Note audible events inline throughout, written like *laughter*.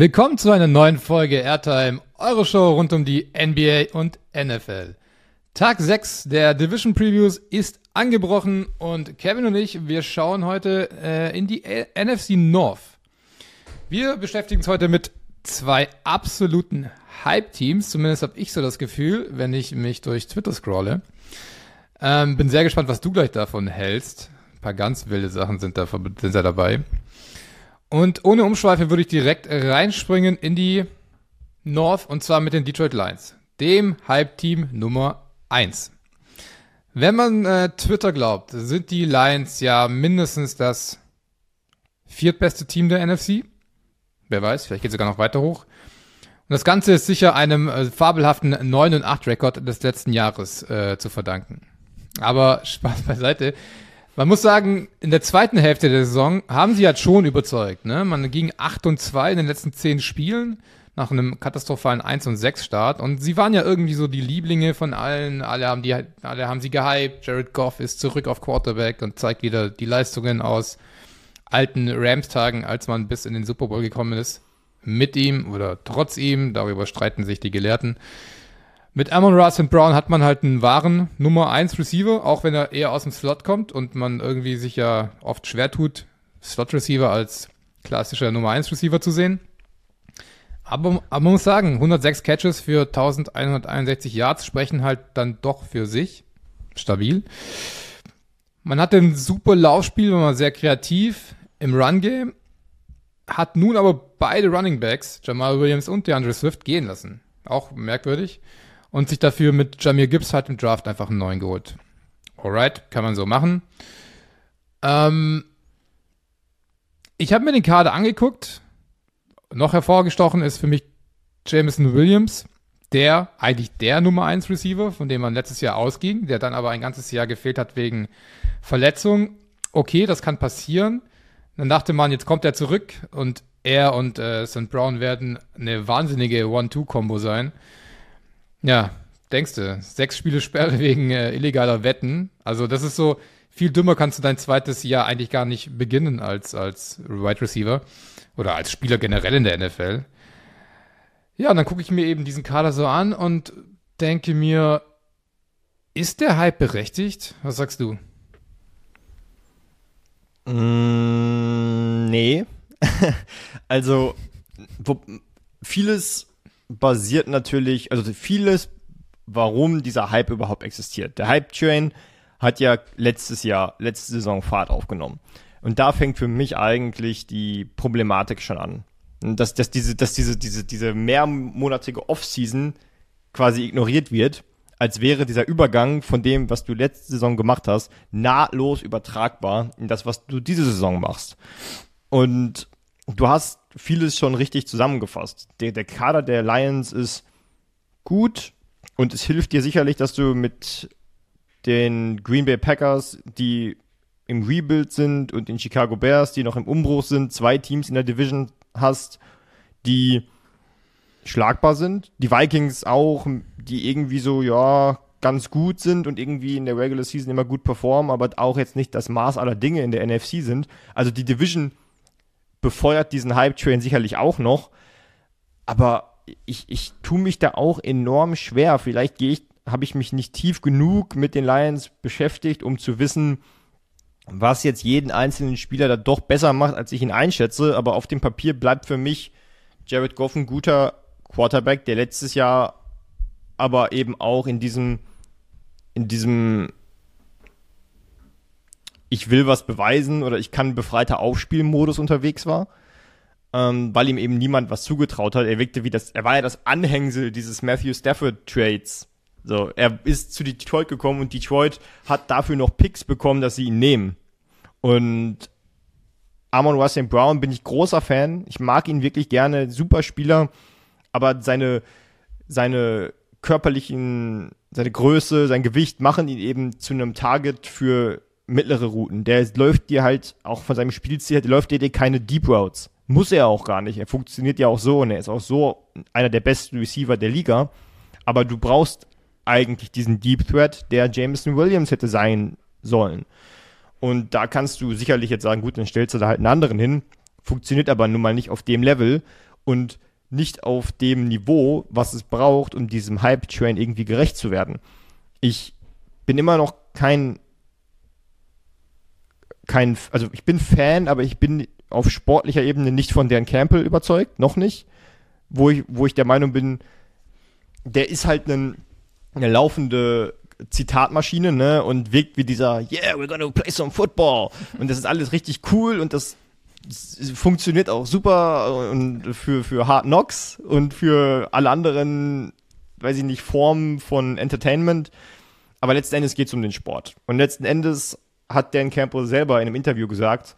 Willkommen zu einer neuen Folge Airtime, eure Show rund um die NBA und NFL. Tag 6 der Division Previews ist angebrochen und Kevin und ich, wir schauen heute äh, in die A NFC North. Wir beschäftigen uns heute mit zwei absoluten Hype-Teams, zumindest habe ich so das Gefühl, wenn ich mich durch Twitter scrolle. Ähm, bin sehr gespannt, was du gleich davon hältst. Ein paar ganz wilde Sachen sind da, sind da dabei. Und ohne Umschweife würde ich direkt reinspringen in die North und zwar mit den Detroit Lions, dem Hype-Team Nummer 1. Wenn man äh, Twitter glaubt, sind die Lions ja mindestens das viertbeste Team der NFC. Wer weiß, vielleicht geht es sogar noch weiter hoch. Und das Ganze ist sicher einem äh, fabelhaften 9 und 8 Rekord des letzten Jahres äh, zu verdanken. Aber Spaß beiseite. Man muss sagen, in der zweiten Hälfte der Saison haben sie halt schon überzeugt. Ne? Man ging 8 und 2 in den letzten 10 Spielen nach einem katastrophalen 1 und 6 Start. Und sie waren ja irgendwie so die Lieblinge von allen. Alle haben die, alle haben sie gehypt. Jared Goff ist zurück auf Quarterback und zeigt wieder die Leistungen aus alten Rams-Tagen, als man bis in den Super Bowl gekommen ist. Mit ihm oder trotz ihm, darüber streiten sich die Gelehrten. Mit Amon Ross und Brown hat man halt einen wahren Nummer 1 Receiver, auch wenn er eher aus dem Slot kommt und man irgendwie sich ja oft schwer tut, Slot Receiver als klassischer Nummer 1 Receiver zu sehen. Aber, aber man muss sagen, 106 Catches für 1161 Yards sprechen halt dann doch für sich. Stabil. Man hatte ein super Laufspiel, war sehr kreativ im Run-Game, hat nun aber beide Running Backs, Jamal Williams und DeAndre Swift, gehen lassen. Auch merkwürdig und sich dafür mit Jamir Gibbs halt im Draft einfach einen neuen geholt. Alright, kann man so machen. Ähm, ich habe mir den Kader angeguckt. Noch hervorgestochen ist für mich Jameson Williams, der eigentlich der Nummer 1 Receiver, von dem man letztes Jahr ausging, der dann aber ein ganzes Jahr gefehlt hat wegen Verletzung. Okay, das kann passieren. Dann dachte man, jetzt kommt er zurück und er und äh, St. Brown werden eine wahnsinnige One-Two-Kombo sein. Ja, denkst du. Sechs Spiele Sperre wegen äh, illegaler Wetten. Also das ist so, viel dümmer kannst du dein zweites Jahr eigentlich gar nicht beginnen als, als Wide Receiver oder als Spieler generell in der NFL. Ja, und dann gucke ich mir eben diesen Kader so an und denke mir, ist der Hype berechtigt? Was sagst du? Mm, nee. *laughs* also, wo, vieles basiert natürlich, also vieles, warum dieser Hype überhaupt existiert. Der Hype-Train hat ja letztes Jahr, letzte Saison Fahrt aufgenommen. Und da fängt für mich eigentlich die Problematik schon an. Dass, dass diese, dass diese, diese, diese mehrmonatige Off-Season quasi ignoriert wird, als wäre dieser Übergang von dem, was du letzte Saison gemacht hast, nahtlos übertragbar in das, was du diese Saison machst. Und du hast vieles schon richtig zusammengefasst. Der, der Kader der Lions ist gut und es hilft dir sicherlich, dass du mit den Green Bay Packers, die im Rebuild sind und den Chicago Bears, die noch im Umbruch sind, zwei Teams in der Division hast, die schlagbar sind. Die Vikings auch, die irgendwie so, ja, ganz gut sind und irgendwie in der Regular Season immer gut performen, aber auch jetzt nicht das Maß aller Dinge in der NFC sind. Also die Division befeuert diesen Hype-Train sicherlich auch noch. Aber ich, ich tue mich da auch enorm schwer. Vielleicht gehe ich, habe ich mich nicht tief genug mit den Lions beschäftigt, um zu wissen, was jetzt jeden einzelnen Spieler da doch besser macht, als ich ihn einschätze. Aber auf dem Papier bleibt für mich Jared Goff ein guter Quarterback, der letztes Jahr aber eben auch in diesem, in diesem ich will was beweisen oder ich kann befreiter Aufspielmodus unterwegs war, ähm, weil ihm eben niemand was zugetraut hat. Er wirkte wie das, er war ja das Anhängsel dieses Matthew Stafford Trades. So, er ist zu Detroit gekommen und Detroit hat dafür noch Picks bekommen, dass sie ihn nehmen. Und Amon Russell Brown bin ich großer Fan. Ich mag ihn wirklich gerne, super Spieler, aber seine, seine körperlichen, seine Größe, sein Gewicht machen ihn eben zu einem Target für mittlere Routen. Der läuft dir halt auch von seinem Spielstil her, der läuft dir keine Deep Routes. Muss er auch gar nicht. Er funktioniert ja auch so und er ist auch so einer der besten Receiver der Liga. Aber du brauchst eigentlich diesen Deep Threat, der Jameson Williams hätte sein sollen. Und da kannst du sicherlich jetzt sagen, gut, dann stellst du da halt einen anderen hin. Funktioniert aber nun mal nicht auf dem Level. und nicht auf dem Niveau, was es braucht, um diesem Hype-Train irgendwie gerecht zu werden. Ich bin immer noch kein, kein, also ich bin Fan, aber ich bin auf sportlicher Ebene nicht von Dan Campbell überzeugt, noch nicht. Wo ich, wo ich der Meinung bin, der ist halt ein, eine laufende Zitatmaschine, ne, und wirkt wie dieser, yeah, we're gonna play some football. Und das ist alles richtig cool und das funktioniert auch super und für, für Hard Knocks und für alle anderen, weiß ich nicht, Formen von Entertainment. Aber letzten Endes geht es um den Sport. Und letzten Endes hat Dan Campbell selber in einem Interview gesagt,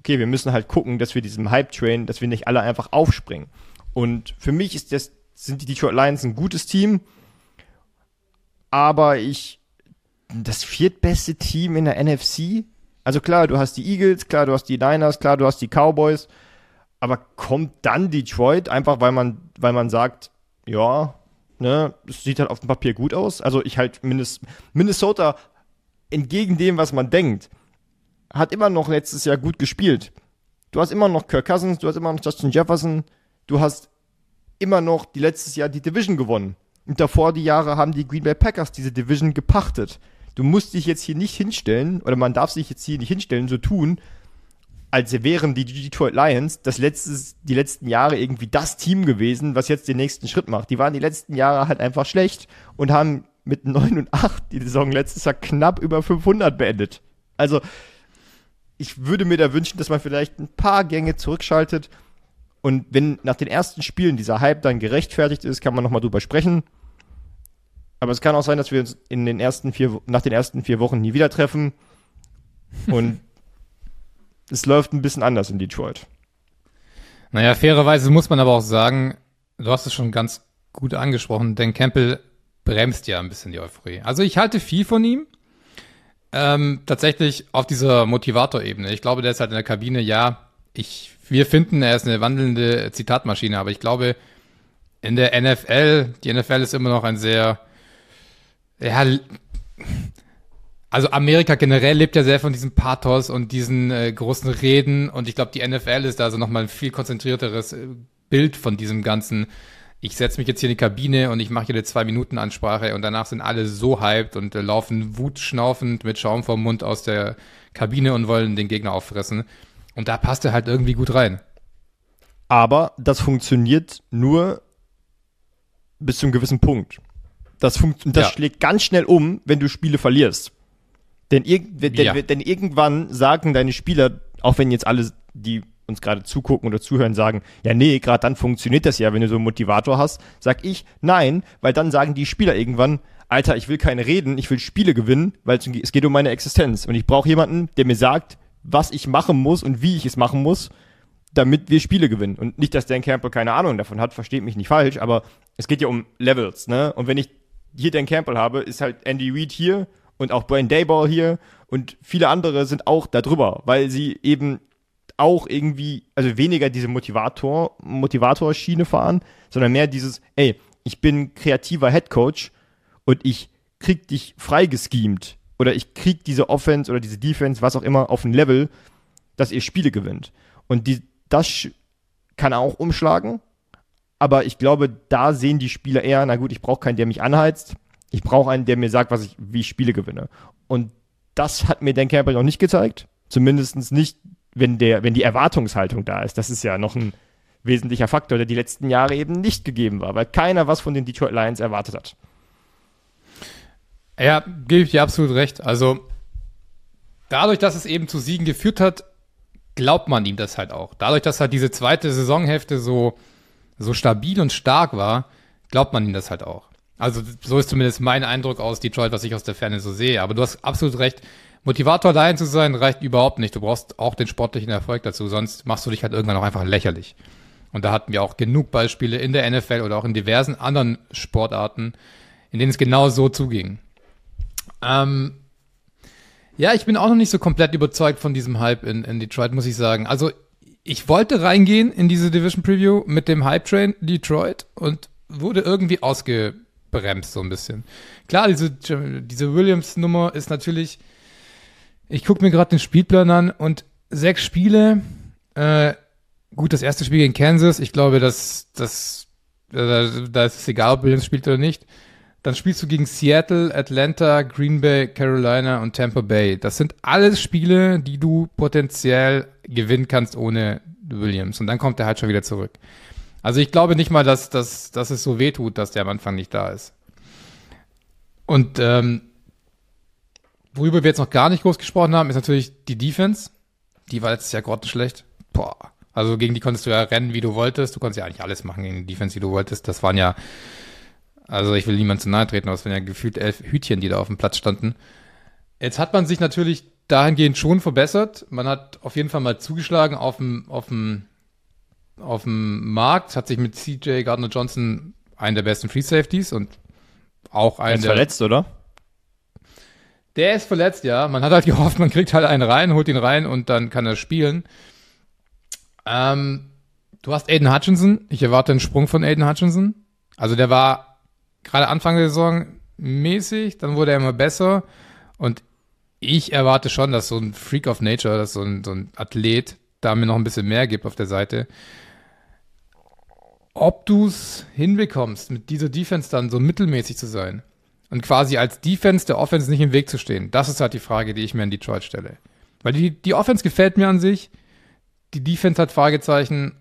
okay, wir müssen halt gucken, dass wir diesem Hype-Train, dass wir nicht alle einfach aufspringen. Und für mich ist das, sind die Detroit Lions ein gutes Team, aber ich, das viertbeste Team in der NFC, also klar, du hast die Eagles, klar, du hast die Niners, klar, du hast die Cowboys, aber kommt dann Detroit einfach, weil man, weil man sagt, ja, ne, es sieht halt auf dem Papier gut aus. Also ich halt Minnesota entgegen dem, was man denkt, hat immer noch letztes Jahr gut gespielt. Du hast immer noch Kirk Cousins, du hast immer noch Justin Jefferson, du hast immer noch die letztes Jahr die Division gewonnen. Und davor die Jahre haben die Green Bay Packers diese Division gepachtet du musst dich jetzt hier nicht hinstellen, oder man darf sich jetzt hier nicht hinstellen, so tun, als wären die Detroit Lions das letztes, die letzten Jahre irgendwie das Team gewesen, was jetzt den nächsten Schritt macht. Die waren die letzten Jahre halt einfach schlecht und haben mit 9 und 8 die Saison letztes Jahr knapp über 500 beendet. Also, ich würde mir da wünschen, dass man vielleicht ein paar Gänge zurückschaltet und wenn nach den ersten Spielen dieser Hype dann gerechtfertigt ist, kann man nochmal drüber sprechen. Aber es kann auch sein, dass wir uns in den ersten vier, nach den ersten vier Wochen nie wieder treffen. *laughs* Und es läuft ein bisschen anders in Detroit. Naja, fairerweise muss man aber auch sagen, du hast es schon ganz gut angesprochen, denn Campbell bremst ja ein bisschen die Euphorie. Also ich halte viel von ihm. Ähm, tatsächlich auf dieser Motivator-Ebene. Ich glaube, der ist halt in der Kabine, ja, ich, wir finden, er ist eine wandelnde Zitatmaschine, aber ich glaube, in der NFL, die NFL ist immer noch ein sehr ja, also Amerika generell lebt ja sehr von diesem Pathos und diesen äh, großen Reden und ich glaube, die NFL ist da also nochmal ein viel konzentrierteres äh, Bild von diesem ganzen. Ich setze mich jetzt hier in die Kabine und ich mache hier eine zwei Minuten Ansprache und danach sind alle so hyped und äh, laufen wutschnaufend mit Schaum vom Mund aus der Kabine und wollen den Gegner auffressen. Und da passt er halt irgendwie gut rein. Aber das funktioniert nur bis zu einem gewissen Punkt. Das, das ja. schlägt ganz schnell um, wenn du Spiele verlierst. Denn, ir denn, ja. denn irgendwann sagen deine Spieler, auch wenn jetzt alle, die uns gerade zugucken oder zuhören, sagen, ja, nee, gerade dann funktioniert das ja, wenn du so einen Motivator hast, sag ich, nein, weil dann sagen die Spieler irgendwann, Alter, ich will keine reden, ich will Spiele gewinnen, weil es geht um meine Existenz. Und ich brauche jemanden, der mir sagt, was ich machen muss und wie ich es machen muss, damit wir Spiele gewinnen. Und nicht, dass Dan Campbell keine Ahnung davon hat, versteht mich nicht falsch, aber es geht ja um Levels, ne? Und wenn ich hier Dan Campbell habe, ist halt Andy Reid hier und auch Brian Dayball hier und viele andere sind auch da drüber, weil sie eben auch irgendwie, also weniger diese Motivator, Motivator-Schiene fahren, sondern mehr dieses, ey, ich bin kreativer Head Coach und ich krieg dich freigeschemt oder ich krieg diese Offense oder diese Defense, was auch immer, auf ein Level, dass ihr Spiele gewinnt. Und die, das kann auch umschlagen aber ich glaube, da sehen die Spieler eher, na gut, ich brauche keinen, der mich anheizt. Ich brauche einen, der mir sagt, was ich, wie ich Spiele gewinne. Und das hat mir Dan Campbell noch nicht gezeigt. Zumindest nicht, wenn der, wenn die Erwartungshaltung da ist. Das ist ja noch ein wesentlicher Faktor, der die letzten Jahre eben nicht gegeben war, weil keiner was von den Detroit Lions erwartet hat. Ja, gebe ich dir absolut recht. Also dadurch, dass es eben zu Siegen geführt hat, glaubt man ihm das halt auch. Dadurch, dass halt diese zweite Saisonhälfte so so stabil und stark war, glaubt man ihm das halt auch. Also so ist zumindest mein Eindruck aus Detroit, was ich aus der Ferne so sehe. Aber du hast absolut recht. Motivator allein zu sein reicht überhaupt nicht. Du brauchst auch den sportlichen Erfolg dazu, sonst machst du dich halt irgendwann auch einfach lächerlich. Und da hatten wir auch genug Beispiele in der NFL oder auch in diversen anderen Sportarten, in denen es genau so zuging. Ähm, ja, ich bin auch noch nicht so komplett überzeugt von diesem Hype in, in Detroit, muss ich sagen. Also ich wollte reingehen in diese Division Preview mit dem Hype Train Detroit und wurde irgendwie ausgebremst so ein bisschen. Klar, diese, diese Williams-Nummer ist natürlich, ich gucke mir gerade den Spielplan an und sechs Spiele, äh, Gut, das erste Spiel gegen Kansas, ich glaube, dass das, da, da ist es egal, ob Williams spielt oder nicht. Dann spielst du gegen Seattle, Atlanta, Green Bay, Carolina und Tampa Bay. Das sind alles Spiele, die du potenziell gewinnen kannst ohne Williams. Und dann kommt er halt schon wieder zurück. Also ich glaube nicht mal, dass, dass, dass es so weh tut, dass der am Anfang nicht da ist. Und ähm, worüber wir jetzt noch gar nicht groß gesprochen haben, ist natürlich die Defense. Die war letztes Jahr grottenschlecht. Boah. Also gegen die konntest du ja rennen, wie du wolltest. Du konntest ja eigentlich alles machen gegen die Defense, wie du wolltest. Das waren ja, also ich will niemand zu nahe treten, aber es waren ja gefühlt elf Hütchen, die da auf dem Platz standen. Jetzt hat man sich natürlich dahingehend schon verbessert. Man hat auf jeden Fall mal zugeschlagen auf dem, auf dem, auf dem Markt, hat sich mit CJ Gardner Johnson einen der besten Free Safeties und auch einen. Er ist der, verletzt, oder? Der ist verletzt, ja. Man hat halt *laughs* gehofft, man kriegt halt einen rein, holt ihn rein und dann kann er spielen. Ähm, du hast Aiden Hutchinson. Ich erwarte einen Sprung von Aiden Hutchinson. Also der war gerade Anfang der Saison mäßig, dann wurde er immer besser. Und ich erwarte schon, dass so ein Freak of Nature, dass so ein, so ein Athlet da mir noch ein bisschen mehr gibt auf der Seite. Ob du es hinbekommst, mit dieser Defense dann so mittelmäßig zu sein und quasi als Defense der Offense nicht im Weg zu stehen, das ist halt die Frage, die ich mir in Detroit stelle. Weil die, die Offense gefällt mir an sich die Defense hat Fragezeichen.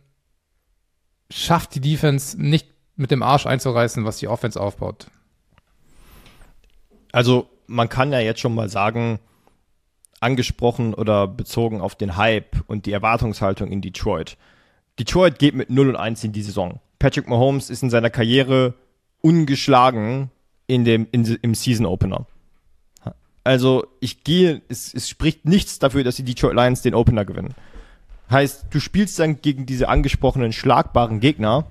Schafft die Defense nicht mit dem Arsch einzureißen, was die Offense aufbaut? Also, man kann ja jetzt schon mal sagen, angesprochen oder bezogen auf den Hype und die Erwartungshaltung in Detroit. Detroit geht mit 0 und 1 in die Saison. Patrick Mahomes ist in seiner Karriere ungeschlagen in dem, in, im Season Opener. Also, ich gehe, es, es spricht nichts dafür, dass die Detroit Lions den Opener gewinnen. Heißt, du spielst dann gegen diese angesprochenen schlagbaren Gegner,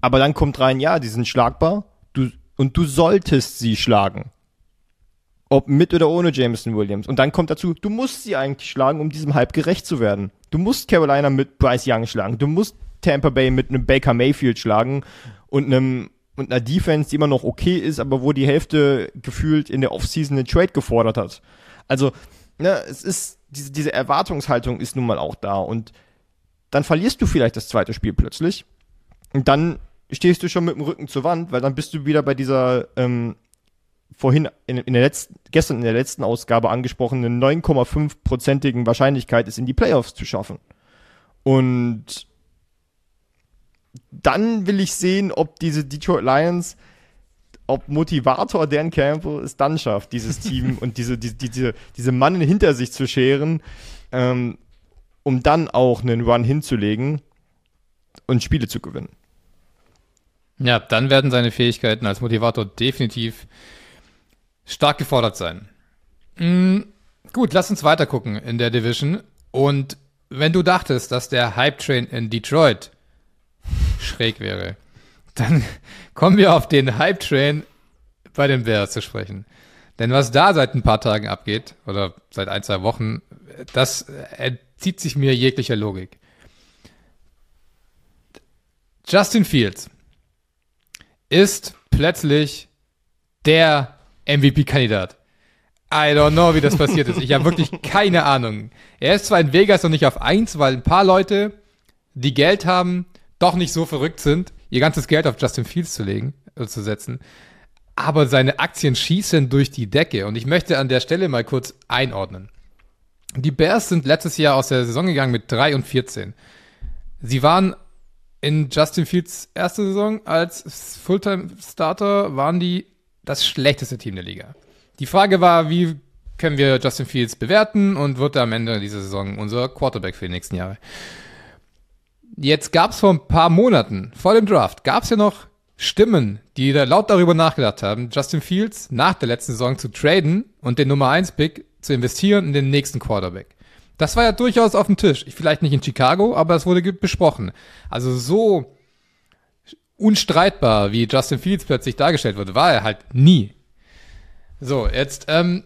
aber dann kommt rein, ja, die sind schlagbar, du, und du solltest sie schlagen. Ob mit oder ohne Jameson Williams. Und dann kommt dazu, du musst sie eigentlich schlagen, um diesem Hype gerecht zu werden. Du musst Carolina mit Bryce Young schlagen. Du musst Tampa Bay mit einem Baker Mayfield schlagen und einem und einer Defense, die immer noch okay ist, aber wo die Hälfte gefühlt in der Offseason einen Trade gefordert hat. Also, ne, es ist diese, diese Erwartungshaltung ist nun mal auch da. Und dann verlierst du vielleicht das zweite Spiel plötzlich. Und dann stehst du schon mit dem Rücken zur Wand, weil dann bist du wieder bei dieser ähm, vorhin in, in der letzten, gestern in der letzten Ausgabe angesprochenen 9,5-prozentigen Wahrscheinlichkeit, es in die Playoffs zu schaffen. Und dann will ich sehen, ob diese Detroit Lions ob Motivator Dan Campbell es dann schafft, dieses *laughs* Team und diese, diese, diese, diese Mannen hinter sich zu scheren, ähm, um dann auch einen Run hinzulegen und Spiele zu gewinnen. Ja, dann werden seine Fähigkeiten als Motivator definitiv stark gefordert sein. Mhm, gut, lass uns weiter gucken in der Division. Und wenn du dachtest, dass der Hype Train in Detroit schräg wäre, dann kommen wir auf den Hype-Train bei den Bears zu sprechen. Denn was da seit ein paar Tagen abgeht, oder seit ein, zwei Wochen, das entzieht sich mir jeglicher Logik. Justin Fields ist plötzlich der MVP-Kandidat. I don't know, wie das passiert ist. Ich habe wirklich keine Ahnung. Er ist zwar in Vegas noch nicht auf eins, weil ein paar Leute, die Geld haben, doch nicht so verrückt sind, ihr ganzes Geld auf Justin Fields zu legen, äh, zu setzen. Aber seine Aktien schießen durch die Decke. Und ich möchte an der Stelle mal kurz einordnen. Die Bears sind letztes Jahr aus der Saison gegangen mit 3 und 14. Sie waren in Justin Fields erste Saison als Fulltime-Starter, waren die das schlechteste Team der Liga. Die Frage war, wie können wir Justin Fields bewerten und wird er am Ende dieser Saison unser Quarterback für die nächsten Jahre? Jetzt gab es vor ein paar Monaten, vor dem Draft, gab es ja noch Stimmen, die da laut darüber nachgedacht haben, Justin Fields nach der letzten Saison zu traden und den Nummer 1 Pick zu investieren in den nächsten Quarterback. Das war ja durchaus auf dem Tisch. Vielleicht nicht in Chicago, aber es wurde besprochen. Also so unstreitbar, wie Justin Fields plötzlich dargestellt wurde, war er halt nie. So, jetzt ähm,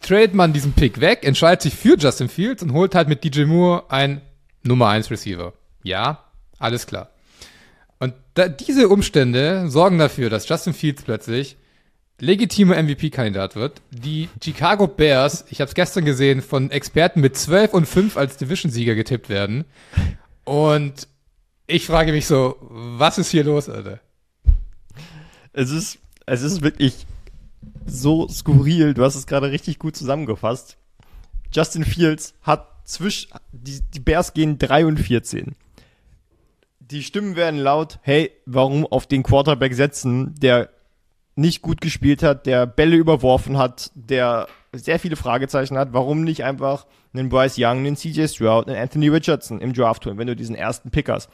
trade man diesen Pick weg, entscheidet sich für Justin Fields und holt halt mit DJ Moore ein Nummer 1 Receiver. Ja, alles klar. Und da, diese Umstände sorgen dafür, dass Justin Fields plötzlich legitimer MVP-Kandidat wird. Die Chicago Bears, ich habe es gestern gesehen, von Experten mit 12 und 5 als Division-Sieger getippt werden. Und ich frage mich so, was ist hier los, Alter? Es ist, es ist wirklich so skurril. Du hast es gerade richtig gut zusammengefasst. Justin Fields hat zwischen, die, die Bears gehen 3 und 14. Die Stimmen werden laut, hey, warum auf den Quarterback setzen, der nicht gut gespielt hat, der Bälle überworfen hat, der sehr viele Fragezeichen hat, warum nicht einfach einen Bryce Young, einen CJ Stroud, einen Anthony Richardson im Draft holen, wenn du diesen ersten Pick hast.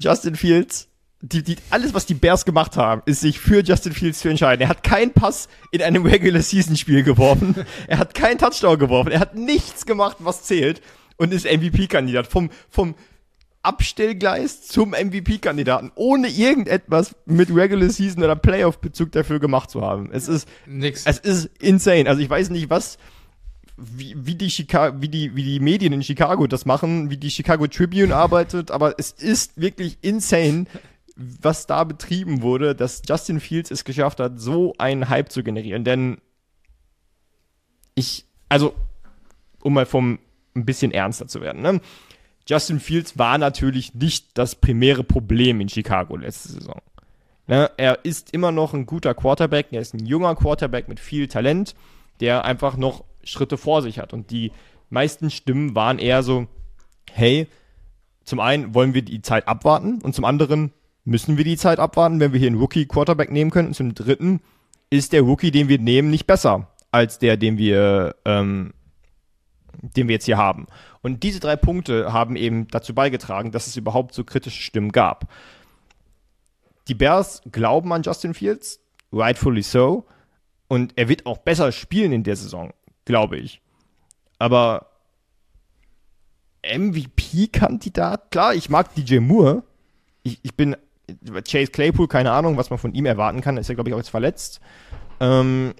Justin Fields die, die, alles, was die Bears gemacht haben, ist sich für Justin Fields zu entscheiden. Er hat keinen Pass in einem *laughs* Regular Season Spiel geworfen. er hat keinen Touchdown geworfen. Er hat nichts gemacht, was zählt und ist MVP-Kandidat. Vom, vom Abstellgleis zum MVP-Kandidaten, ohne irgendetwas mit Regular Season oder Playoff-Bezug dafür gemacht zu haben. Es ist, Nix. es ist insane. Also ich weiß nicht, was, wie, wie, die Chicago, wie, die, wie die Medien in Chicago das machen, wie die Chicago Tribune arbeitet, aber es ist wirklich insane, was da betrieben wurde, dass Justin Fields es geschafft hat, so einen Hype zu generieren. Denn ich, also, um mal vom ein bisschen ernster zu werden, ne? Justin Fields war natürlich nicht das primäre Problem in Chicago letzte Saison. Ne? Er ist immer noch ein guter Quarterback, er ist ein junger Quarterback mit viel Talent, der einfach noch Schritte vor sich hat. Und die meisten Stimmen waren eher so, hey, zum einen wollen wir die Zeit abwarten und zum anderen müssen wir die Zeit abwarten, wenn wir hier einen Rookie-Quarterback nehmen können. Und zum dritten ist der Rookie, den wir nehmen, nicht besser als der, den wir, ähm, den wir jetzt hier haben. Und diese drei Punkte haben eben dazu beigetragen, dass es überhaupt so kritische Stimmen gab. Die Bears glauben an Justin Fields, rightfully so. Und er wird auch besser spielen in der Saison, glaube ich. Aber MVP-Kandidat, klar, ich mag DJ Moore. Ich, ich bin Chase Claypool, keine Ahnung, was man von ihm erwarten kann, ist ja, glaube ich, auch jetzt verletzt. Ähm,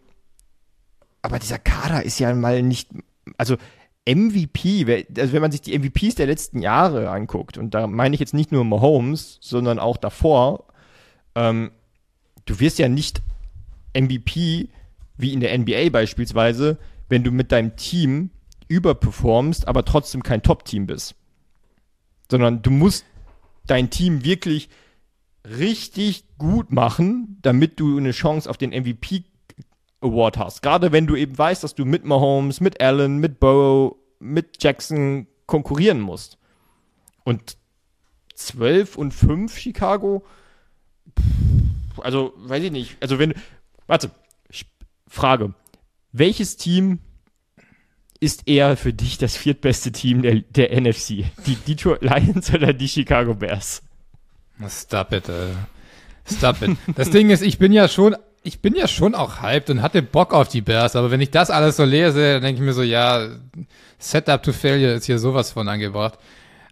aber dieser Kader ist ja mal nicht, also MVP, also wenn man sich die MVPs der letzten Jahre anguckt, und da meine ich jetzt nicht nur Mahomes, sondern auch davor, ähm, du wirst ja nicht MVP wie in der NBA beispielsweise, wenn du mit deinem Team überperformst, aber trotzdem kein Top-Team bist. Sondern du musst dein Team wirklich richtig gut machen, damit du eine Chance auf den MVP Award hast. Gerade wenn du eben weißt, dass du mit Mahomes, mit Allen, mit Burrow, mit Jackson konkurrieren musst. Und 12 und 5 Chicago, also weiß ich nicht. Also wenn, warte, Frage. Welches Team ist eher für dich das viertbeste Team der, der NFC? Die Detroit Lions oder die Chicago Bears? Stop it, äh. Stop it. Das Ding ist, ich bin ja schon, ich bin ja schon auch hyped und hatte Bock auf die Bears, aber wenn ich das alles so lese, dann denke ich mir so, ja, Setup to Failure ist hier sowas von angebracht.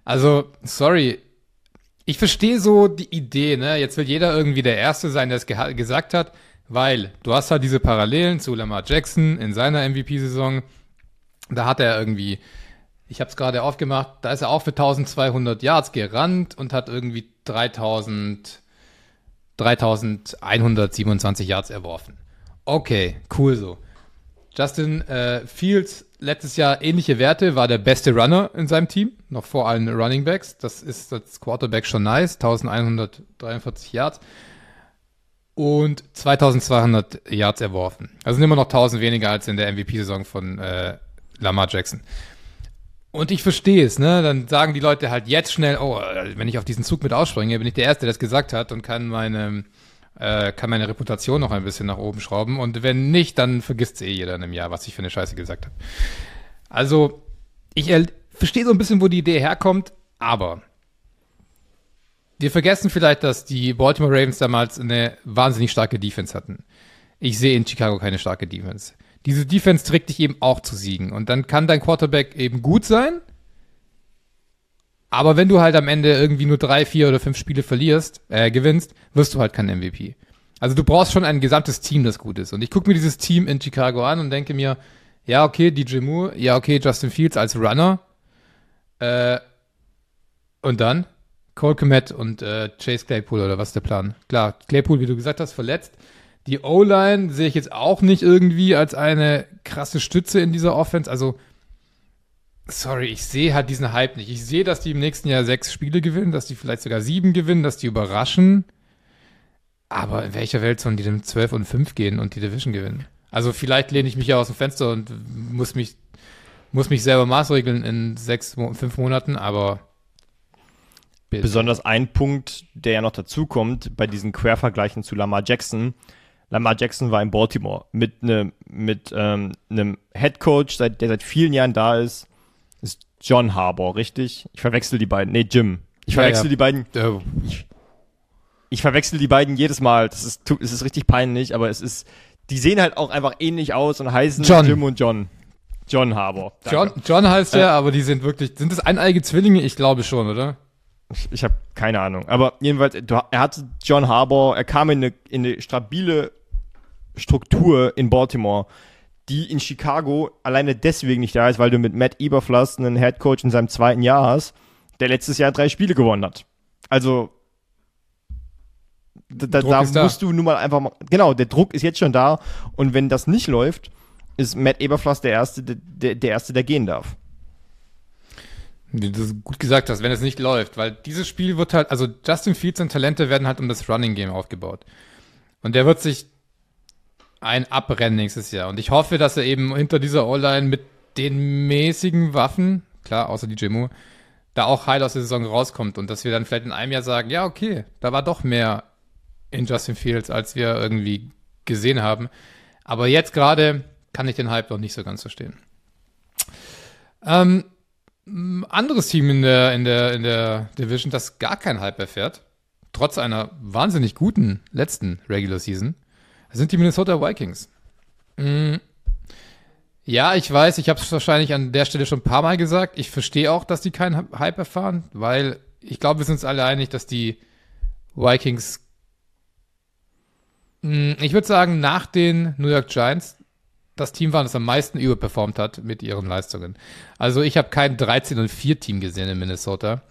Also, sorry. Ich verstehe so die Idee, ne? Jetzt will jeder irgendwie der Erste sein, der es ge gesagt hat, weil du hast halt diese Parallelen zu Lamar Jackson in seiner MVP-Saison. Da hat er irgendwie ich habe es gerade aufgemacht, da ist er auch für 1200 Yards gerannt und hat irgendwie 3000, 3127 Yards erworfen. Okay, cool so. Justin äh, Fields letztes Jahr ähnliche Werte, war der beste Runner in seinem Team, noch vor allen Running Backs. Das ist das Quarterback schon nice, 1143 Yards und 2200 Yards erworfen. Also sind immer noch 1000 weniger als in der MVP-Saison von äh, Lamar Jackson. Und ich verstehe es, ne? Dann sagen die Leute halt jetzt schnell, oh, wenn ich auf diesen Zug mit ausspringe, bin ich der Erste, der das gesagt hat und kann meine, äh, kann meine Reputation noch ein bisschen nach oben schrauben. Und wenn nicht, dann vergisst eh jeder in einem Jahr, was ich für eine Scheiße gesagt habe. Also, ich verstehe so ein bisschen, wo die Idee herkommt, aber wir vergessen vielleicht, dass die Baltimore Ravens damals eine wahnsinnig starke Defense hatten. Ich sehe in Chicago keine starke Defense diese Defense trägt dich eben auch zu Siegen. Und dann kann dein Quarterback eben gut sein. Aber wenn du halt am Ende irgendwie nur drei, vier oder fünf Spiele verlierst, äh, gewinnst, wirst du halt kein MVP. Also du brauchst schon ein gesamtes Team, das gut ist. Und ich gucke mir dieses Team in Chicago an und denke mir, ja, okay, DJ Moore, ja, okay, Justin Fields als Runner. Äh, und dann Cole Komet und äh, Chase Claypool oder was ist der Plan? Klar, Claypool, wie du gesagt hast, verletzt. Die O-Line sehe ich jetzt auch nicht irgendwie als eine krasse Stütze in dieser Offense. Also, sorry, ich sehe halt diesen Hype nicht. Ich sehe, dass die im nächsten Jahr sechs Spiele gewinnen, dass die vielleicht sogar sieben gewinnen, dass die überraschen. Aber in welcher Welt sollen die denn 12 und 5 gehen und die Division gewinnen? Also vielleicht lehne ich mich ja aus dem Fenster und muss mich, muss mich selber maßregeln in sechs, fünf Monaten, aber bitte. Besonders ein Punkt, der ja noch dazu kommt, bei diesen Quervergleichen zu Lamar Jackson. Lamar Jackson war in Baltimore mit, ne, mit ähm, einem Head Coach, seit, der seit vielen Jahren da ist, ist John Harbour, richtig? Ich verwechsel die beiden. Nee, Jim. Ich ja, verwechsel ja. die beiden. Ich, ich verwechsel die beiden jedes Mal. Das ist, das ist richtig peinlich, aber es ist, die sehen halt auch einfach ähnlich aus und heißen John. Jim und John. John Harbour. John, John heißt äh, er, aber die sind wirklich, sind das eineige Zwillinge? Ich glaube schon, oder? Ich, habe keine Ahnung. Aber jedenfalls, er hatte John Harbour, er kam in eine, in eine stabile Struktur in Baltimore, die in Chicago alleine deswegen nicht da ist, weil du mit Matt Eberfluss einen Head Coach in seinem zweiten Jahr hast, der letztes Jahr drei Spiele gewonnen hat. Also da, da musst du nun mal einfach mal, genau, der Druck ist jetzt schon da und wenn das nicht läuft, ist Matt Eberfluss der Erste, der, der Erste, der gehen darf. Wie du gut gesagt hast, wenn es nicht läuft, weil dieses Spiel wird halt, also Justin Fields und Talente werden halt um das Running Game aufgebaut. Und der wird sich ein abrennen nächstes Jahr. Und ich hoffe, dass er eben hinter dieser O-Line mit den mäßigen Waffen, klar, außer DJ Moore, da auch heil aus der Saison rauskommt und dass wir dann vielleicht in einem Jahr sagen, ja, okay, da war doch mehr in Justin Fields, als wir irgendwie gesehen haben. Aber jetzt gerade kann ich den Hype noch nicht so ganz verstehen. Ähm, anderes Team in der, in der, in der Division, das gar kein Hype erfährt, trotz einer wahnsinnig guten letzten Regular Season, sind die Minnesota Vikings. Mhm. Ja, ich weiß, ich habe es wahrscheinlich an der Stelle schon ein paar Mal gesagt. Ich verstehe auch, dass die keinen Hype erfahren, weil ich glaube, wir sind uns alle einig, dass die Vikings hm, ich würde sagen, nach den New York Giants das Team war, das am meisten überperformt hat mit ihren Leistungen. Also ich habe kein 13 und 4 Team gesehen in Minnesota.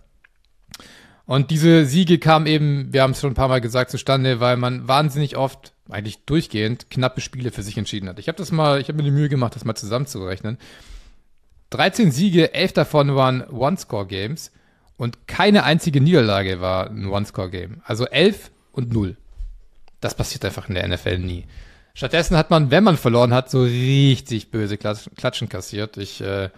Und diese Siege kamen eben, wir haben es schon ein paar Mal gesagt, zustande, weil man wahnsinnig oft, eigentlich durchgehend, knappe Spiele für sich entschieden hat. Ich habe das mal, ich habe mir die Mühe gemacht, das mal zusammenzurechnen. 13 Siege, 11 davon waren One-Score-Games und keine einzige Niederlage war ein One-Score-Game. Also 11 und 0. Das passiert einfach in der NFL nie. Stattdessen hat man, wenn man verloren hat, so richtig böse Klatschen kassiert. Ich äh,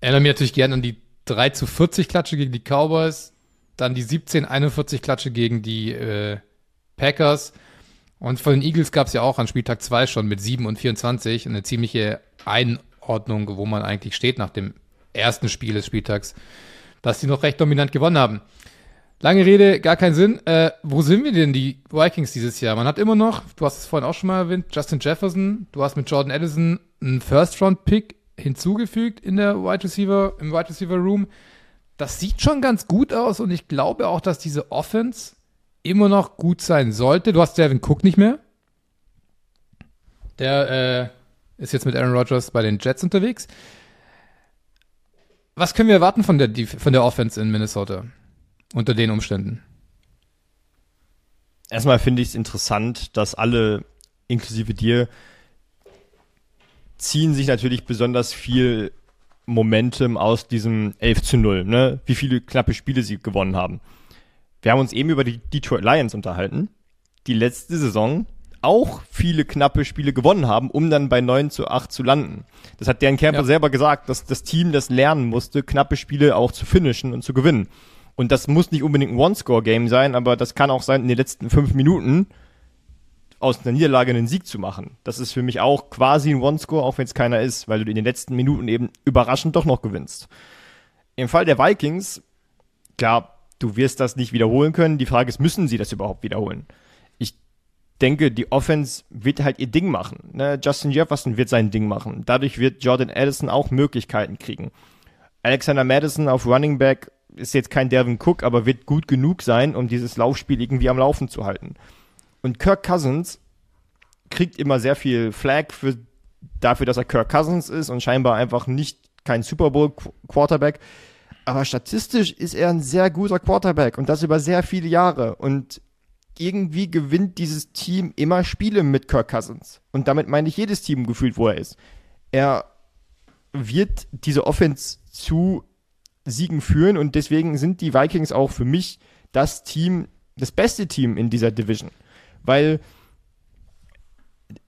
erinnere mich natürlich gerne an die 3 zu 40 Klatsche gegen die Cowboys, dann die 17-41 Klatsche gegen die äh, Packers. Und von den Eagles gab es ja auch an Spieltag 2 schon mit 7 und 24 eine ziemliche Einordnung, wo man eigentlich steht nach dem ersten Spiel des Spieltags, dass die noch recht dominant gewonnen haben. Lange Rede, gar keinen Sinn. Äh, wo sind wir denn, die Vikings dieses Jahr? Man hat immer noch, du hast es vorhin auch schon mal erwähnt, Justin Jefferson. Du hast mit Jordan Addison einen First-Round-Pick hinzugefügt in der Wide Receiver, im Wide Receiver Room. Das sieht schon ganz gut aus und ich glaube auch, dass diese Offense immer noch gut sein sollte. Du hast Devin Cook nicht mehr. Der äh, ist jetzt mit Aaron Rodgers bei den Jets unterwegs. Was können wir erwarten von der, von der Offense in Minnesota? Unter den Umständen? Erstmal finde ich es interessant, dass alle, inklusive dir, ziehen sich natürlich besonders viel Momentum aus diesem 11 zu 0, ne? wie viele knappe Spiele sie gewonnen haben. Wir haben uns eben über die Detroit Lions unterhalten, die letzte Saison auch viele knappe Spiele gewonnen haben, um dann bei 9 zu 8 zu landen. Das hat Dan Camper ja. selber gesagt, dass das Team das lernen musste, knappe Spiele auch zu finishen und zu gewinnen. Und das muss nicht unbedingt ein One-Score-Game sein, aber das kann auch sein, in den letzten fünf Minuten aus einer Niederlage einen Sieg zu machen. Das ist für mich auch quasi ein One-Score, auch wenn es keiner ist, weil du in den letzten Minuten eben überraschend doch noch gewinnst. Im Fall der Vikings, klar, du wirst das nicht wiederholen können. Die Frage ist, müssen sie das überhaupt wiederholen? Ich denke, die Offense wird halt ihr Ding machen. Ne? Justin Jefferson wird sein Ding machen. Dadurch wird Jordan Addison auch Möglichkeiten kriegen. Alexander Madison auf Running Back ist jetzt kein Devin Cook, aber wird gut genug sein, um dieses Laufspiel irgendwie am Laufen zu halten. Und Kirk Cousins kriegt immer sehr viel Flag für, dafür, dass er Kirk Cousins ist und scheinbar einfach nicht kein Super Bowl Quarterback. Aber statistisch ist er ein sehr guter Quarterback und das über sehr viele Jahre. Und irgendwie gewinnt dieses Team immer Spiele mit Kirk Cousins. Und damit meine ich jedes Team gefühlt, wo er ist. Er wird diese Offense zu Siegen führen und deswegen sind die Vikings auch für mich das Team, das beste Team in dieser Division. Weil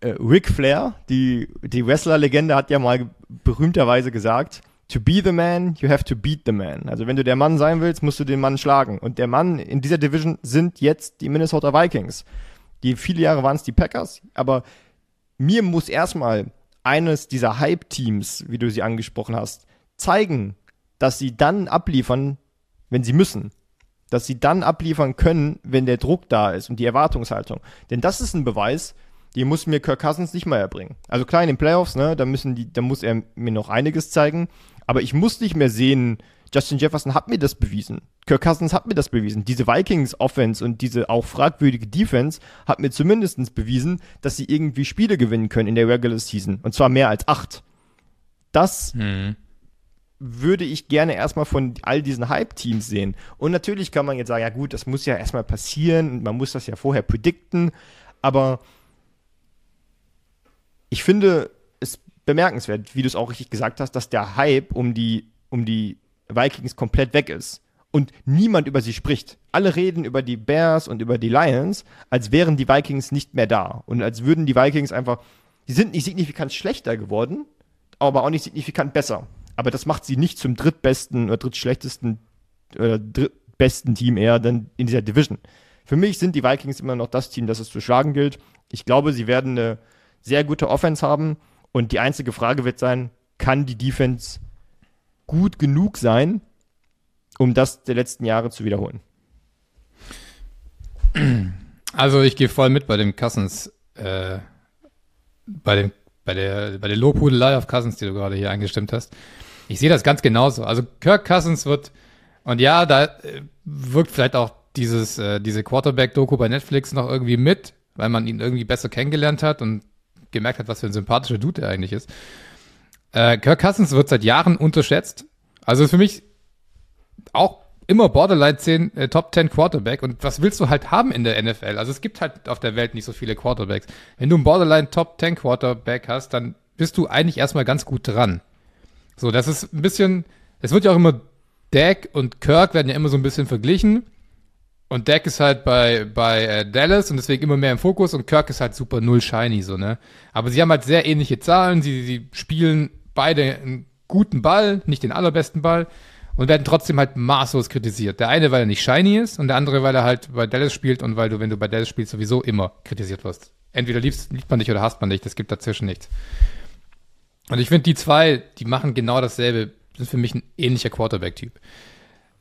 äh, Ric Flair, die, die Wrestler-Legende, hat ja mal berühmterweise gesagt, to be the man, you have to beat the man. Also wenn du der Mann sein willst, musst du den Mann schlagen. Und der Mann in dieser Division sind jetzt die Minnesota Vikings. Die viele Jahre waren es die Packers, aber mir muss erstmal eines dieser Hype-Teams, wie du sie angesprochen hast, zeigen, dass sie dann abliefern, wenn sie müssen. Dass sie dann abliefern können, wenn der Druck da ist und die Erwartungshaltung. Denn das ist ein Beweis, die muss mir Kirk Cousins nicht mehr erbringen. Also klar in den Playoffs, ne, da müssen die, da muss er mir noch einiges zeigen. Aber ich muss nicht mehr sehen, Justin Jefferson hat mir das bewiesen. Kirk Cousins hat mir das bewiesen. Diese Vikings Offense und diese auch fragwürdige Defense hat mir zumindest bewiesen, dass sie irgendwie Spiele gewinnen können in der Regular Season. Und zwar mehr als acht. Das hm. Würde ich gerne erstmal von all diesen Hype-Teams sehen. Und natürlich kann man jetzt sagen, ja gut, das muss ja erstmal passieren. Man muss das ja vorher predikten. Aber ich finde es bemerkenswert, wie du es auch richtig gesagt hast, dass der Hype um die, um die Vikings komplett weg ist und niemand über sie spricht. Alle reden über die Bears und über die Lions, als wären die Vikings nicht mehr da und als würden die Vikings einfach, die sind nicht signifikant schlechter geworden, aber auch nicht signifikant besser. Aber das macht sie nicht zum drittbesten oder drittschlechtesten oder drittbesten Team eher dann in dieser Division. Für mich sind die Vikings immer noch das Team, das es zu schlagen gilt. Ich glaube, sie werden eine sehr gute Offense haben. Und die einzige Frage wird sein, kann die Defense gut genug sein, um das der letzten Jahre zu wiederholen? Also ich gehe voll mit bei dem Cousins, äh, bei dem, bei der, bei der Lobhudelei auf Cousins, die du gerade hier eingestimmt hast. Ich sehe das ganz genauso. Also Kirk Cousins wird, und ja, da äh, wirkt vielleicht auch dieses, äh, diese Quarterback-Doku bei Netflix noch irgendwie mit, weil man ihn irgendwie besser kennengelernt hat und gemerkt hat, was für ein sympathischer Dude er eigentlich ist. Äh, Kirk Cousins wird seit Jahren unterschätzt. Also für mich auch immer Borderline 10, äh, Top 10 Quarterback. Und was willst du halt haben in der NFL? Also es gibt halt auf der Welt nicht so viele Quarterbacks. Wenn du einen Borderline Top 10 Quarterback hast, dann bist du eigentlich erstmal ganz gut dran. So, das ist ein bisschen, es wird ja auch immer Dak und Kirk werden ja immer so ein bisschen verglichen. Und Dak ist halt bei, bei äh, Dallas und deswegen immer mehr im Fokus und Kirk ist halt super null shiny, so, ne? Aber sie haben halt sehr ähnliche Zahlen, sie, sie spielen beide einen guten Ball, nicht den allerbesten Ball und werden trotzdem halt maßlos kritisiert. Der eine, weil er nicht shiny ist und der andere, weil er halt bei Dallas spielt und weil du, wenn du bei Dallas spielst, sowieso immer kritisiert wirst. Entweder liebst, liebt man dich oder hasst man dich, das gibt dazwischen nichts. Und ich finde, die zwei, die machen genau dasselbe, sind für mich ein ähnlicher Quarterback-Typ.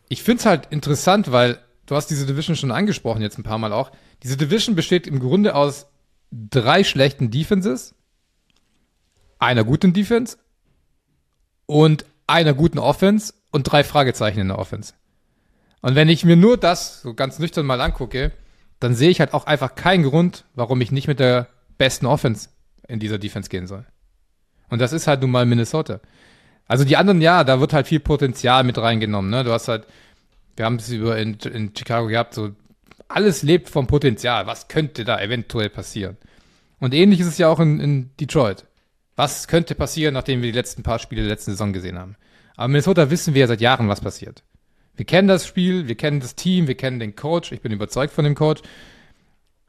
Ich finde es halt interessant, weil du hast diese Division schon angesprochen jetzt ein paar Mal auch. Diese Division besteht im Grunde aus drei schlechten Defenses, einer guten Defense und einer guten Offense und drei Fragezeichen in der Offense. Und wenn ich mir nur das so ganz nüchtern mal angucke, dann sehe ich halt auch einfach keinen Grund, warum ich nicht mit der besten Offense in dieser Defense gehen soll. Und das ist halt nun mal Minnesota. Also die anderen, ja, da wird halt viel Potenzial mit reingenommen. Ne? Du hast halt wir haben es über in, in Chicago gehabt, so alles lebt vom Potenzial. Was könnte da eventuell passieren? Und ähnlich ist es ja auch in, in Detroit. Was könnte passieren, nachdem wir die letzten paar Spiele der letzten Saison gesehen haben? Aber in Minnesota wissen wir ja seit Jahren, was passiert. Wir kennen das Spiel, wir kennen das Team, wir kennen den Coach. Ich bin überzeugt von dem Coach.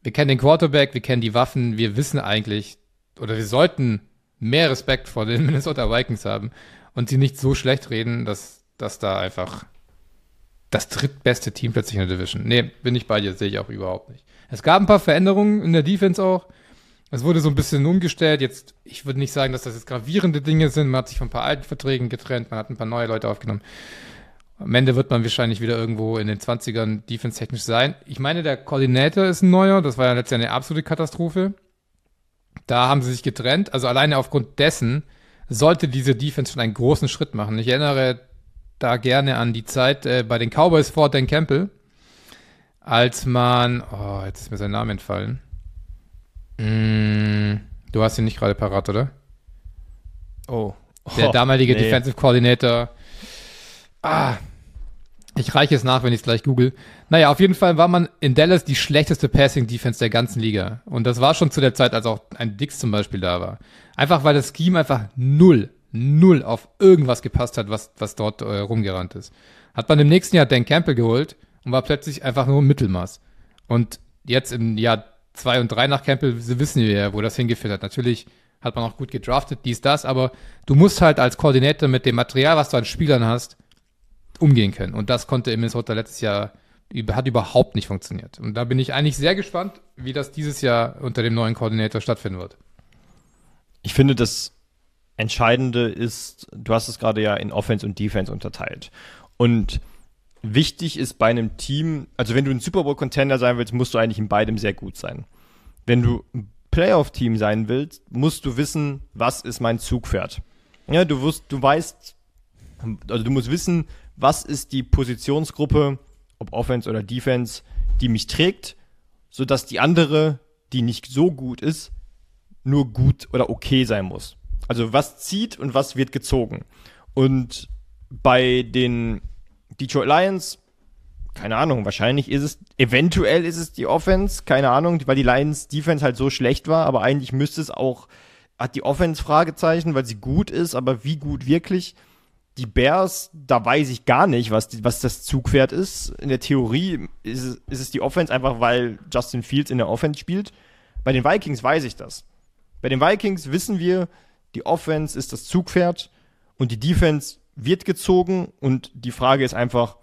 Wir kennen den Quarterback, wir kennen die Waffen. Wir wissen eigentlich, oder wir sollten mehr Respekt vor den *laughs* Minnesota Vikings haben und sie nicht so schlecht reden, dass, dass da einfach das drittbeste Team plötzlich in der Division. Nee, bin ich bei dir, sehe ich auch überhaupt nicht. Es gab ein paar Veränderungen in der Defense auch. Es wurde so ein bisschen umgestellt. Jetzt, ich würde nicht sagen, dass das jetzt gravierende Dinge sind. Man hat sich von ein paar alten Verträgen getrennt, man hat ein paar neue Leute aufgenommen. Am Ende wird man wahrscheinlich wieder irgendwo in den 20ern defense-technisch sein. Ich meine, der Koordinator ist ein neuer. Das war ja letztendlich eine absolute Katastrophe. Da haben sie sich getrennt. Also alleine aufgrund dessen sollte diese Defense schon einen großen Schritt machen. Ich erinnere da gerne an die Zeit äh, bei den Cowboys vor Dan Campbell, als man, oh, jetzt ist mir sein Name entfallen. Mm, du hast ihn nicht gerade parat, oder? Oh. Der damalige nee. Defensive Coordinator. Ah, Ich reiche es nach, wenn ich es gleich google. Naja, auf jeden Fall war man in Dallas die schlechteste Passing-Defense der ganzen Liga. Und das war schon zu der Zeit, als auch ein Dix zum Beispiel da war. Einfach weil das Scheme einfach null, null auf irgendwas gepasst hat, was, was dort äh, rumgerannt ist. Hat man im nächsten Jahr Dan Campbell geholt und war plötzlich einfach nur Mittelmaß. Und jetzt im Jahr zwei und drei nach Campbell wissen wir ja, wo das hingeführt hat. Natürlich hat man auch gut gedraftet, dies, das, aber du musst halt als Koordinator mit dem Material, was du an Spielern hast, umgehen können. Und das konnte im Minnesota letztes Jahr, hat überhaupt nicht funktioniert. Und da bin ich eigentlich sehr gespannt, wie das dieses Jahr unter dem neuen Koordinator stattfinden wird. Ich finde, das Entscheidende ist, du hast es gerade ja in Offense und Defense unterteilt. Und wichtig ist bei einem Team, also wenn du ein Super Bowl Contender sein willst, musst du eigentlich in beidem sehr gut sein. Wenn du ein Playoff Team sein willst, musst du wissen, was ist mein Zugpferd. Ja, du wirst, du weißt, also du musst wissen, was ist die Positionsgruppe, ob Offense oder Defense, die mich trägt, sodass die andere, die nicht so gut ist, nur gut oder okay sein muss. Also was zieht und was wird gezogen. Und bei den Detroit Lions, keine Ahnung, wahrscheinlich ist es, eventuell ist es die Offense, keine Ahnung, weil die Lions Defense halt so schlecht war, aber eigentlich müsste es auch, hat die Offense Fragezeichen, weil sie gut ist, aber wie gut wirklich? Die Bears, da weiß ich gar nicht, was, die, was das Zugpferd ist. In der Theorie ist es, ist es die Offense einfach, weil Justin Fields in der Offense spielt. Bei den Vikings weiß ich das. Bei den Vikings wissen wir, die Offense ist das Zugpferd und die Defense wird gezogen und die Frage ist einfach,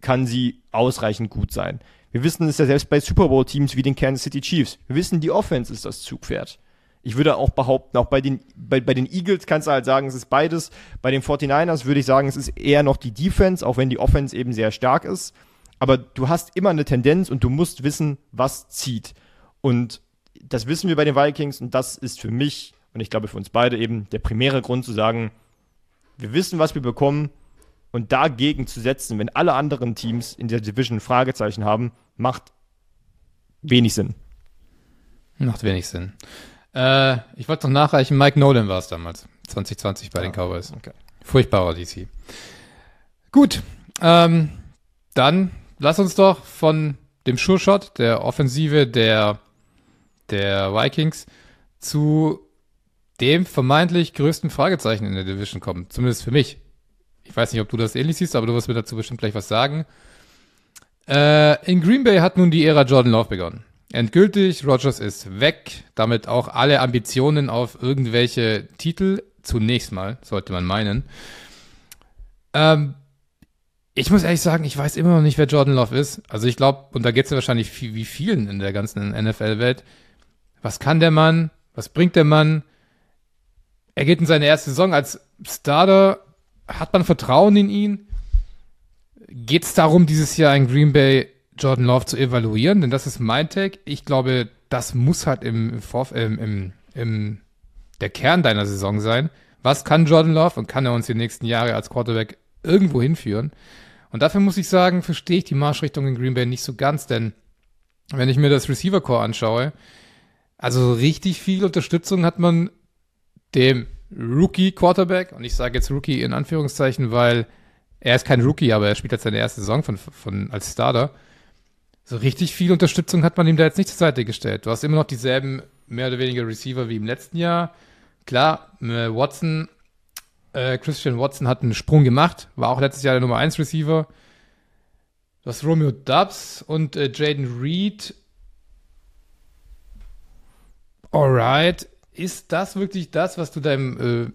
kann sie ausreichend gut sein? Wir wissen es ja selbst bei Super Bowl Teams wie den Kansas City Chiefs. Wir wissen, die Offense ist das Zugpferd. Ich würde auch behaupten, auch bei den, bei, bei den Eagles kannst du halt sagen, es ist beides. Bei den 49ers würde ich sagen, es ist eher noch die Defense, auch wenn die Offense eben sehr stark ist. Aber du hast immer eine Tendenz und du musst wissen, was zieht. Und das wissen wir bei den Vikings und das ist für mich und ich glaube für uns beide eben der primäre Grund zu sagen, wir wissen, was wir bekommen und dagegen zu setzen, wenn alle anderen Teams in der Division Fragezeichen haben, macht wenig Sinn. Macht wenig Sinn. Äh, ich wollte noch nachreichen, Mike Nolan war es damals, 2020 bei ja, den Cowboys. Okay. Furchtbarer DC. Gut, ähm, dann lass uns doch von dem Sure-Shot, der Offensive der, der Vikings, zu dem vermeintlich größten Fragezeichen in der Division kommen. Zumindest für mich. Ich weiß nicht, ob du das ähnlich siehst, aber du wirst mir dazu bestimmt gleich was sagen. Äh, in Green Bay hat nun die Ära Jordan Love begonnen. Endgültig, Rogers ist weg, damit auch alle Ambitionen auf irgendwelche Titel, zunächst mal, sollte man meinen. Ähm, ich muss ehrlich sagen, ich weiß immer noch nicht, wer Jordan Love ist. Also ich glaube, und da geht es ja wahrscheinlich viel, wie vielen in der ganzen NFL-Welt. Was kann der Mann? Was bringt der Mann? Er geht in seine erste Saison als Starter. Hat man Vertrauen in ihn? Geht es darum, dieses Jahr in Green Bay Jordan Love zu evaluieren, denn das ist mein Take. Ich glaube, das muss halt im, im, im, im der Kern deiner Saison sein. Was kann Jordan Love und kann er uns die nächsten Jahre als Quarterback irgendwo hinführen? Und dafür muss ich sagen, verstehe ich die Marschrichtung in Green Bay nicht so ganz, denn wenn ich mir das Receiver Core anschaue, also richtig viel Unterstützung hat man dem Rookie Quarterback und ich sage jetzt Rookie in Anführungszeichen, weil er ist kein Rookie, aber er spielt jetzt seine erste Saison von, von als Starter so richtig viel Unterstützung hat man ihm da jetzt nicht zur Seite gestellt. Du hast immer noch dieselben mehr oder weniger Receiver wie im letzten Jahr. Klar, äh, Watson, äh, Christian Watson hat einen Sprung gemacht, war auch letztes Jahr der Nummer 1 Receiver. Du hast Romeo Dubs und äh, Jaden Reed. Alright. Ist das wirklich das, was du deinem äh,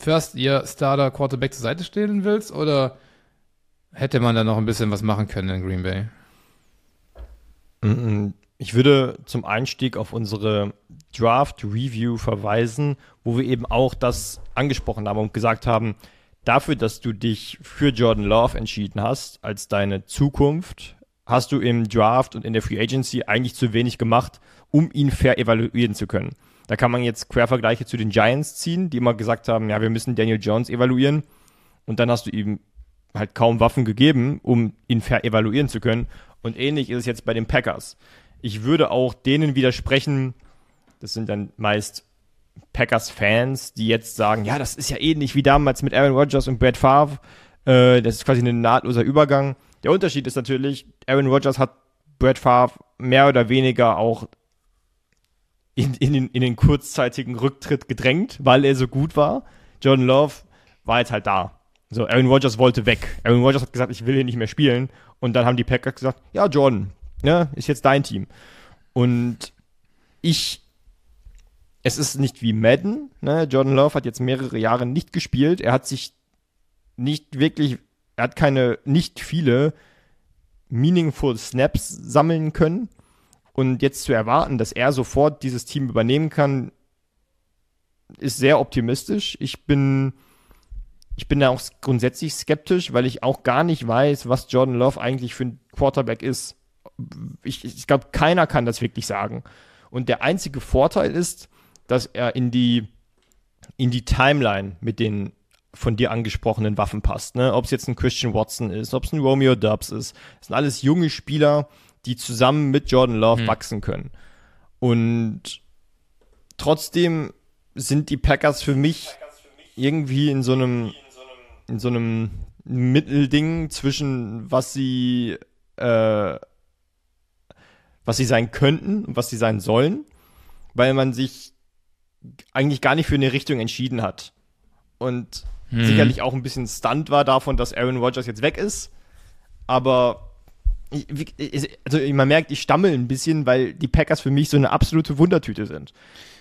First-Year-Starter-Quarterback zur Seite stellen willst? Oder hätte man da noch ein bisschen was machen können in Green Bay? Ich würde zum Einstieg auf unsere Draft Review verweisen, wo wir eben auch das angesprochen haben und gesagt haben, dafür, dass du dich für Jordan Love entschieden hast als deine Zukunft, hast du im Draft und in der Free Agency eigentlich zu wenig gemacht, um ihn fair evaluieren zu können. Da kann man jetzt Quervergleiche zu den Giants ziehen, die immer gesagt haben, ja, wir müssen Daniel Jones evaluieren. Und dann hast du ihm halt kaum Waffen gegeben, um ihn fair evaluieren zu können. Und ähnlich ist es jetzt bei den Packers. Ich würde auch denen widersprechen, das sind dann meist Packers-Fans, die jetzt sagen, ja, das ist ja ähnlich wie damals mit Aaron Rodgers und Brad Favre. Äh, das ist quasi ein nahtloser Übergang. Der Unterschied ist natürlich, Aaron Rodgers hat Brett Favre mehr oder weniger auch in, in, den, in den kurzzeitigen Rücktritt gedrängt, weil er so gut war. Jordan Love war jetzt halt da. So, Aaron Rodgers wollte weg. Aaron Rodgers hat gesagt, ich will hier nicht mehr spielen. Und dann haben die Packers gesagt, ja, Jordan, ne, ist jetzt dein Team. Und ich, es ist nicht wie Madden, ne? Jordan Love hat jetzt mehrere Jahre nicht gespielt. Er hat sich nicht wirklich, er hat keine, nicht viele meaningful Snaps sammeln können. Und jetzt zu erwarten, dass er sofort dieses Team übernehmen kann, ist sehr optimistisch. Ich bin, ich bin da auch grundsätzlich skeptisch, weil ich auch gar nicht weiß, was Jordan Love eigentlich für ein Quarterback ist. Ich, ich glaube, keiner kann das wirklich sagen. Und der einzige Vorteil ist, dass er in die, in die Timeline mit den von dir angesprochenen Waffen passt. Ne? Ob es jetzt ein Christian Watson ist, ob es ein Romeo Dubs ist. Das sind alles junge Spieler, die zusammen mit Jordan Love hm. wachsen können. Und trotzdem sind die Packers für mich irgendwie in so einem, in so einem Mittelding zwischen was sie, äh, was sie sein könnten und was sie sein sollen, weil man sich eigentlich gar nicht für eine Richtung entschieden hat. Und hm. sicherlich auch ein bisschen Stunt war davon, dass Aaron Rodgers jetzt weg ist. Aber also man merkt, ich stammel ein bisschen, weil die Packers für mich so eine absolute Wundertüte sind.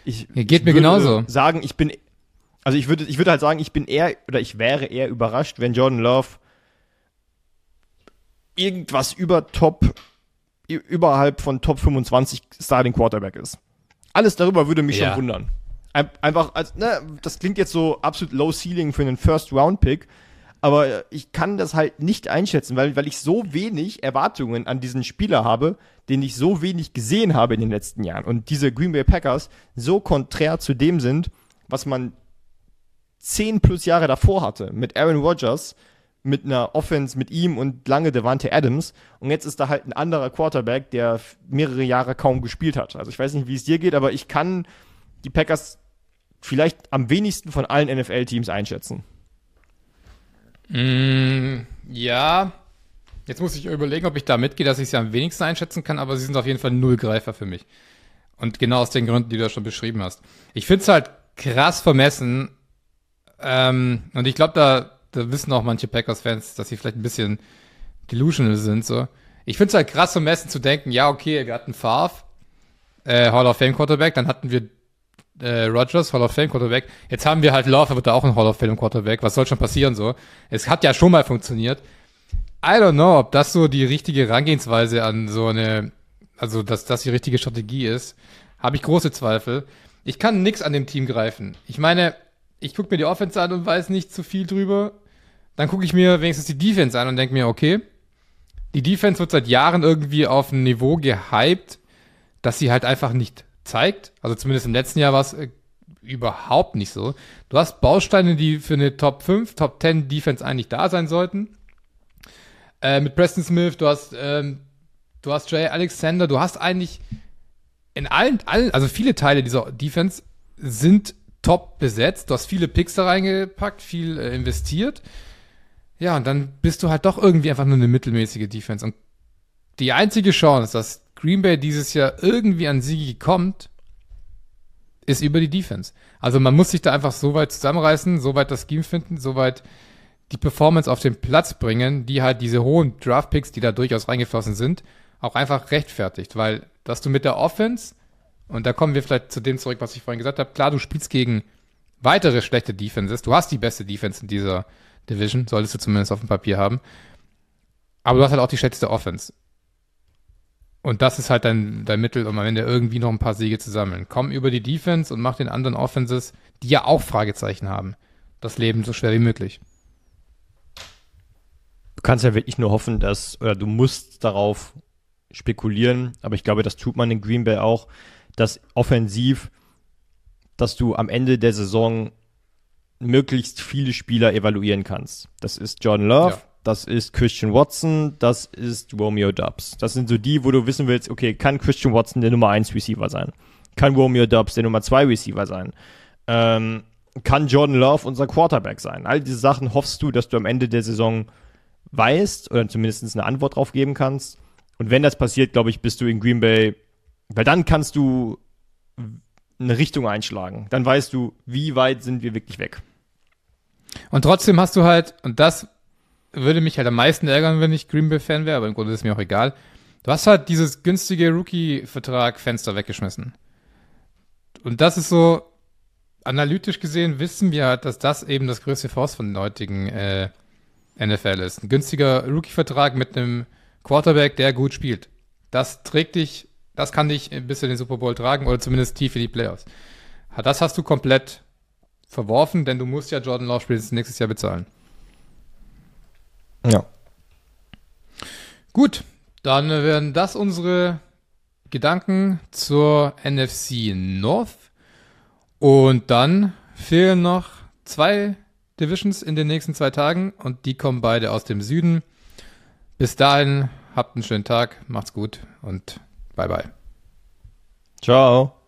Ich, geht ich mir genauso. Sagen, ich bin, also ich würde, ich würde halt sagen, ich bin eher oder ich wäre eher überrascht, wenn Jordan Love irgendwas über Top, überhalb von Top 25 Starting Quarterback ist. Alles darüber würde mich ja. schon wundern. Einfach, also, ne, das klingt jetzt so absolut low ceiling für einen First Round Pick, aber ich kann das halt nicht einschätzen, weil, weil ich so wenig Erwartungen an diesen Spieler habe, den ich so wenig gesehen habe in den letzten Jahren. Und diese Green Bay Packers so konträr zu dem sind, was man zehn plus Jahre davor hatte, mit Aaron Rodgers, mit einer Offense mit ihm und lange Devante Adams. Und jetzt ist da halt ein anderer Quarterback, der mehrere Jahre kaum gespielt hat. Also ich weiß nicht, wie es dir geht, aber ich kann die Packers vielleicht am wenigsten von allen NFL-Teams einschätzen. Mm, ja. Jetzt muss ich überlegen, ob ich da mitgehe, dass ich sie am wenigsten einschätzen kann, aber sie sind auf jeden Fall Nullgreifer für mich. Und genau aus den Gründen, die du ja schon beschrieben hast. Ich finde es halt krass vermessen, ähm, und ich glaube, da, da wissen auch manche Packers-Fans, dass sie vielleicht ein bisschen delusional sind, so. Ich finde es halt krass vermessen zu denken, ja, okay, wir hatten Favre, äh, Hall of Fame Quarterback, dann hatten wir äh, Rodgers, Hall of Fame Quarterback. Jetzt haben wir halt Love, wird da auch ein Hall of Fame Quarterback. Was soll schon passieren so? Es hat ja schon mal funktioniert. I don't know, ob das so die richtige Herangehensweise an so eine, also dass das die richtige Strategie ist, habe ich große Zweifel. Ich kann nix an dem Team greifen. Ich meine, ich gucke mir die Offense an und weiß nicht zu viel drüber. Dann gucke ich mir wenigstens die Defense an und denke mir, okay, die Defense wird seit Jahren irgendwie auf ein Niveau gehypt, dass sie halt einfach nicht zeigt. Also zumindest im letzten Jahr war es äh, überhaupt nicht so. Du hast Bausteine, die für eine Top 5, Top 10 Defense eigentlich da sein sollten. Äh, mit Preston Smith, du hast, ähm, du hast Jay Alexander, du hast eigentlich in allen, allen, also viele Teile dieser Defense sind top besetzt. Du hast viele Picks da reingepackt, viel äh, investiert. Ja, und dann bist du halt doch irgendwie einfach nur eine mittelmäßige Defense. Und die einzige Chance, dass Green Bay dieses Jahr irgendwie an Siege kommt, ist über die Defense. Also man muss sich da einfach so weit zusammenreißen, so weit das Scheme finden, so weit die Performance auf den Platz bringen, die halt diese hohen Draftpicks, die da durchaus reingeflossen sind, auch einfach rechtfertigt. Weil, dass du mit der Offense, und da kommen wir vielleicht zu dem zurück, was ich vorhin gesagt habe, klar, du spielst gegen weitere schlechte Defenses. Du hast die beste Defense in dieser Division, solltest du zumindest auf dem Papier haben. Aber du hast halt auch die schlechteste Offense. Und das ist halt dein, dein Mittel, um am Ende irgendwie noch ein paar Siege zu sammeln. Komm über die Defense und mach den anderen Offenses, die ja auch Fragezeichen haben, das Leben so schwer wie möglich. Du kannst ja wirklich nur hoffen, dass, oder du musst darauf spekulieren, aber ich glaube, das tut man in Green Bay auch, dass offensiv, dass du am Ende der Saison möglichst viele Spieler evaluieren kannst. Das ist Jordan Love, ja das ist Christian Watson, das ist Romeo Dubs. Das sind so die, wo du wissen willst, okay, kann Christian Watson der Nummer 1 Receiver sein? Kann Romeo Dubs der Nummer 2 Receiver sein? Ähm, kann Jordan Love unser Quarterback sein? All diese Sachen hoffst du, dass du am Ende der Saison weißt oder zumindest eine Antwort drauf geben kannst. Und wenn das passiert, glaube ich, bist du in Green Bay, weil dann kannst du eine Richtung einschlagen. Dann weißt du, wie weit sind wir wirklich weg. Und trotzdem hast du halt, und das würde mich halt am meisten ärgern, wenn ich Green Bay-Fan wäre, aber im Grunde ist mir auch egal. Du hast halt dieses günstige Rookie-Vertrag-Fenster weggeschmissen. Und das ist so, analytisch gesehen wissen wir halt, dass das eben das größte Force von den heutigen äh, NFL ist. Ein günstiger Rookie-Vertrag mit einem Quarterback, der gut spielt. Das trägt dich, das kann dich bis in den Super Bowl tragen oder zumindest tief in die Playoffs. Das hast du komplett verworfen, denn du musst ja Jordan Love spätestens nächstes Jahr bezahlen. Ja. Gut, dann werden das unsere Gedanken zur NFC North. Und dann fehlen noch zwei Divisions in den nächsten zwei Tagen und die kommen beide aus dem Süden. Bis dahin, habt einen schönen Tag, macht's gut und bye bye. Ciao.